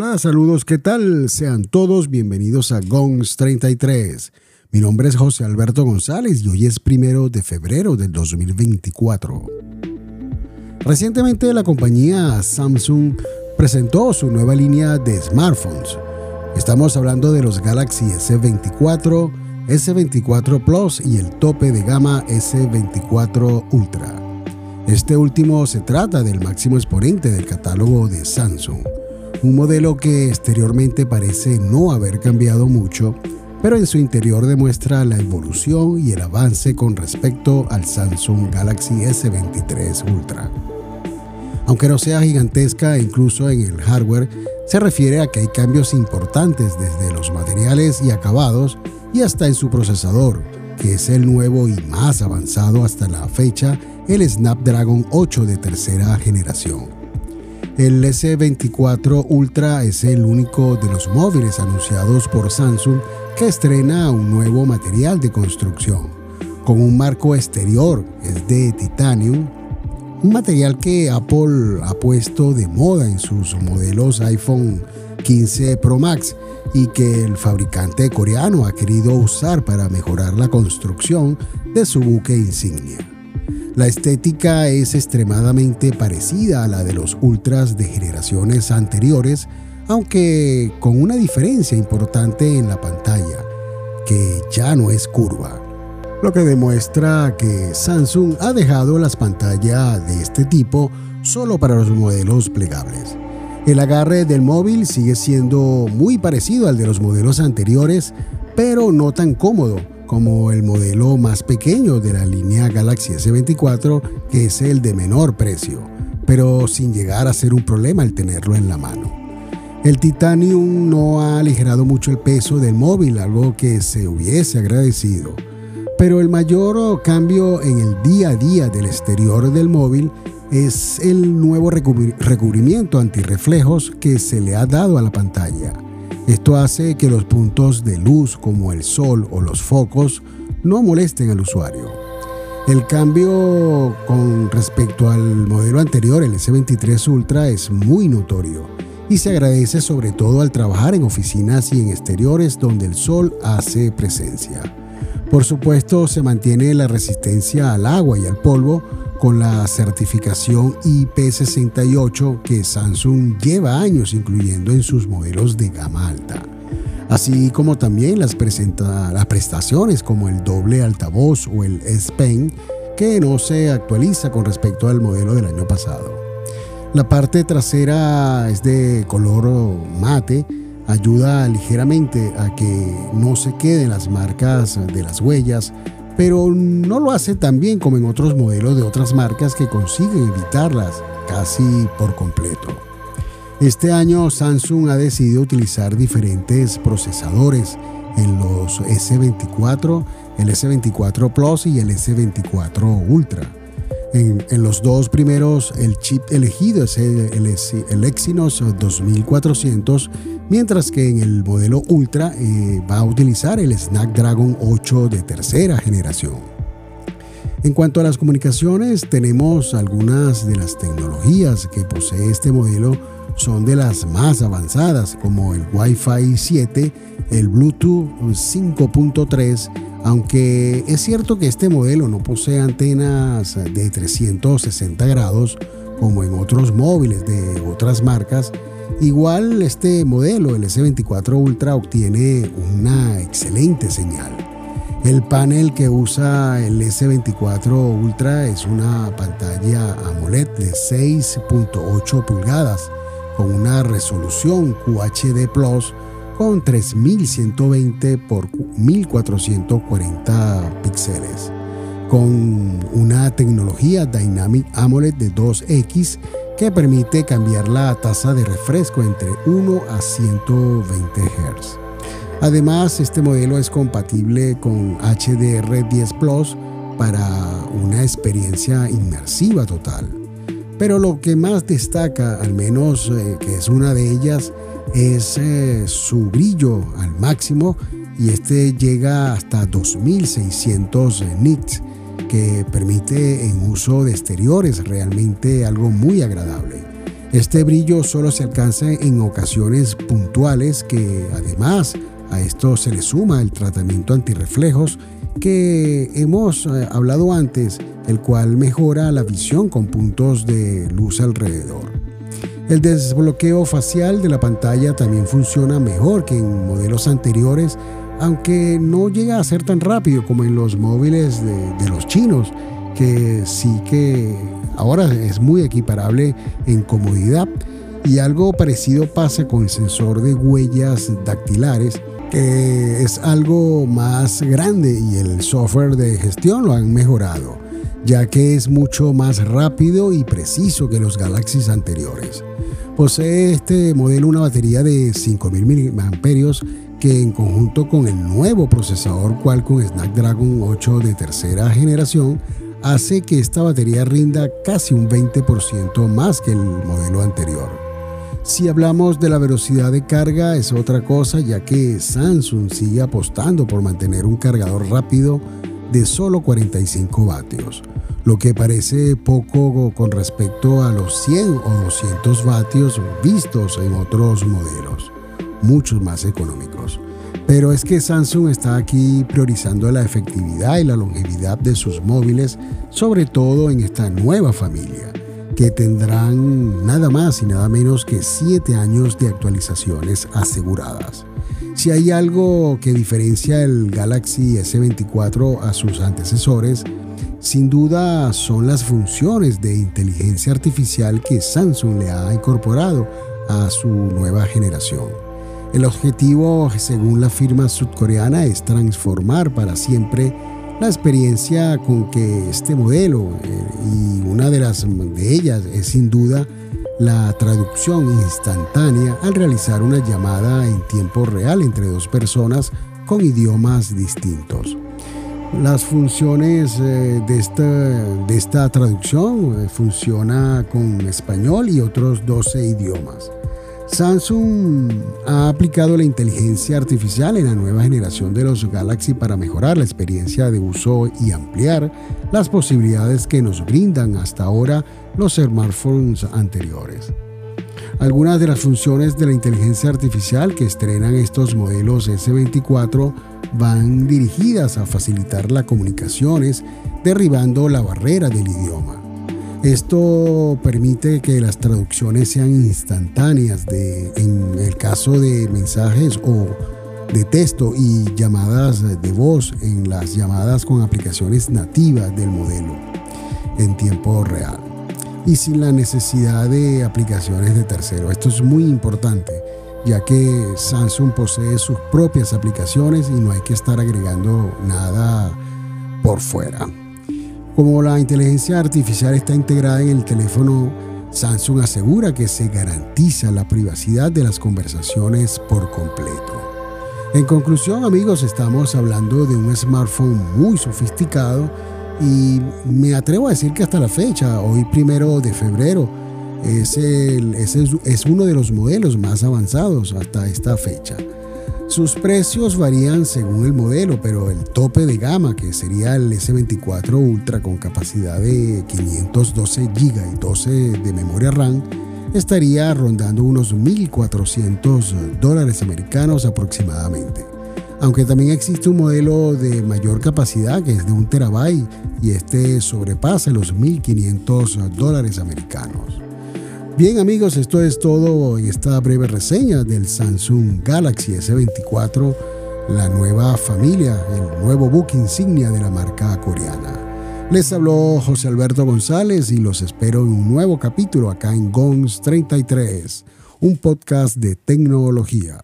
Hola, saludos, ¿qué tal? Sean todos bienvenidos a GONS 33. Mi nombre es José Alberto González y hoy es primero de febrero del 2024. Recientemente la compañía Samsung presentó su nueva línea de smartphones. Estamos hablando de los Galaxy S24, S24 Plus y el tope de gama S24 Ultra. Este último se trata del máximo exponente del catálogo de Samsung un modelo que exteriormente parece no haber cambiado mucho, pero en su interior demuestra la evolución y el avance con respecto al Samsung Galaxy S23 Ultra. Aunque no sea gigantesca incluso en el hardware, se refiere a que hay cambios importantes desde los materiales y acabados y hasta en su procesador, que es el nuevo y más avanzado hasta la fecha, el Snapdragon 8 de tercera generación. El S24 Ultra es el único de los móviles anunciados por Samsung que estrena un nuevo material de construcción, con un marco exterior, de titanium, un material que Apple ha puesto de moda en sus modelos iPhone 15 Pro Max y que el fabricante coreano ha querido usar para mejorar la construcción de su buque insignia. La estética es extremadamente parecida a la de los Ultras de generaciones anteriores, aunque con una diferencia importante en la pantalla, que ya no es curva, lo que demuestra que Samsung ha dejado las pantallas de este tipo solo para los modelos plegables. El agarre del móvil sigue siendo muy parecido al de los modelos anteriores, pero no tan cómodo como el modelo más pequeño de la línea Galaxy S24, que es el de menor precio, pero sin llegar a ser un problema el tenerlo en la mano. El Titanium no ha aligerado mucho el peso del móvil, algo que se hubiese agradecido. Pero el mayor cambio en el día a día del exterior del móvil es el nuevo recubrimiento antirreflejos que se le ha dado a la pantalla esto hace que los puntos de luz como el sol o los focos no molesten al usuario. El cambio con respecto al modelo anterior, el S23 Ultra, es muy notorio y se agradece sobre todo al trabajar en oficinas y en exteriores donde el sol hace presencia. Por supuesto, se mantiene la resistencia al agua y al polvo, con la certificación IP68 que Samsung lleva años incluyendo en sus modelos de gama alta. Así como también las, presenta, las prestaciones como el doble altavoz o el S Pen que no se actualiza con respecto al modelo del año pasado. La parte trasera es de color mate, ayuda ligeramente a que no se queden las marcas de las huellas pero no lo hace tan bien como en otros modelos de otras marcas que consiguen evitarlas casi por completo. Este año Samsung ha decidido utilizar diferentes procesadores en los S24, el S24 Plus y el S24 Ultra. En, los dos primeros, el chip elegido es el, Exynos 2400, mientras que en el modelo Ultra eh, va a utilizar el Snapdragon 8 de tercera generación. En cuanto a las comunicaciones, tenemos algunas de las tecnologías que posee este modelo son de las más avanzadas, como el Wi-Fi 7, el Bluetooth 5.3, aunque es cierto que este modelo no posee antenas de 360 grados como en otros móviles de otras marcas, igual este modelo, el S24 Ultra, obtiene una excelente señal. El panel que usa el S24 Ultra es una pantalla AMOLED de 6.8 pulgadas con una resolución QHD Plus con 3120 por 1440 píxeles, con una tecnología Dynamic AMOLED de 2X que permite cambiar la tasa de refresco entre 1 a 120 Hz. Además, este modelo es compatible con HDR10 Plus para una experiencia inmersiva total. Pero lo que más destaca, al menos eh, que es una de ellas, es su brillo al máximo y este llega hasta 2600 nits que permite en uso de exteriores realmente algo muy agradable. Este brillo solo se alcanza en ocasiones puntuales que además a esto se le suma el tratamiento antirreflejos que hemos eh, hablado antes, el cual mejora la visión con puntos de luz alrededor. El desbloqueo facial de la pantalla también funciona mejor que en modelos anteriores, aunque no llega a ser tan rápido como en los móviles de, los chinos, que sí que ahora es muy equiparable en comodidad. Y algo parecido pasa con el sensor de huellas dactilares, que es algo más grande y el software de gestión lo han mejorado, ya que es mucho más rápido y preciso que los Galaxies anteriores. Posee este modelo una batería de 5000 mAh que en conjunto con el nuevo procesador Qualcomm Snapdragon 8 de tercera generación hace que esta batería rinda casi un 20% más que el modelo anterior. Si hablamos de la velocidad de carga es otra cosa ya que Samsung sigue apostando por mantener un cargador rápido de solo 45 vatios lo que parece poco con respecto a los 100 o 200 vatios vistos en otros modelos, muchos más económicos. Pero es que Samsung está aquí priorizando la efectividad y la longevidad de sus móviles, sobre todo en esta nueva familia, que tendrán nada más y nada menos que 7 años de actualizaciones aseguradas. Si hay algo que diferencia el Galaxy S24 a sus antecesores, sin duda son las funciones de inteligencia artificial que Samsung le ha incorporado a su nueva generación. El objetivo, según la firma sudcoreana, es transformar para siempre la experiencia con que este modelo, eh, y una de las de ellas es sin duda la traducción instantánea al realizar una llamada en tiempo real entre dos personas con idiomas distintos. Las funciones eh, de esta, de esta traducción eh, funciona con español y otros 12 idiomas. Samsung ha aplicado la inteligencia artificial en la nueva generación de los Galaxy para mejorar la experiencia de uso y ampliar las posibilidades que nos brindan hasta ahora los smartphones anteriores. Algunas de las funciones de la inteligencia artificial que estrenan estos modelos S24 van dirigidas a facilitar las comunicaciones, derribando la barrera del idioma. Esto permite que las traducciones sean instantáneas de, en el caso de mensajes o de texto y llamadas de voz en las llamadas con aplicaciones nativas del modelo en tiempo real y sin la necesidad de aplicaciones de tercero. Esto es muy importante, ya que Samsung posee sus propias aplicaciones y no hay que estar agregando nada por fuera. Como la inteligencia artificial está integrada en el teléfono, Samsung asegura que se garantiza la privacidad de las conversaciones por completo. En conclusión, amigos, estamos hablando de un smartphone muy sofisticado y me atrevo a decir que hasta la fecha, hoy primero de febrero, es, uno de los modelos más avanzados hasta esta fecha. Sus precios varían según el modelo, pero el tope de gama, que sería el S24 Ultra con capacidad de 512 GB y 12 de memoria RAM, estaría rondando unos 1.400 dólares americanos aproximadamente aunque también existe un modelo de mayor capacidad que es de un terabyte y este sobrepasa los 1.500 dólares americanos. Bien amigos, esto es todo en esta breve reseña del Samsung Galaxy S24, la nueva familia, el nuevo book insignia de la marca coreana. Les habló José Alberto González y los espero en un nuevo capítulo acá en GONS 33, un podcast de tecnología.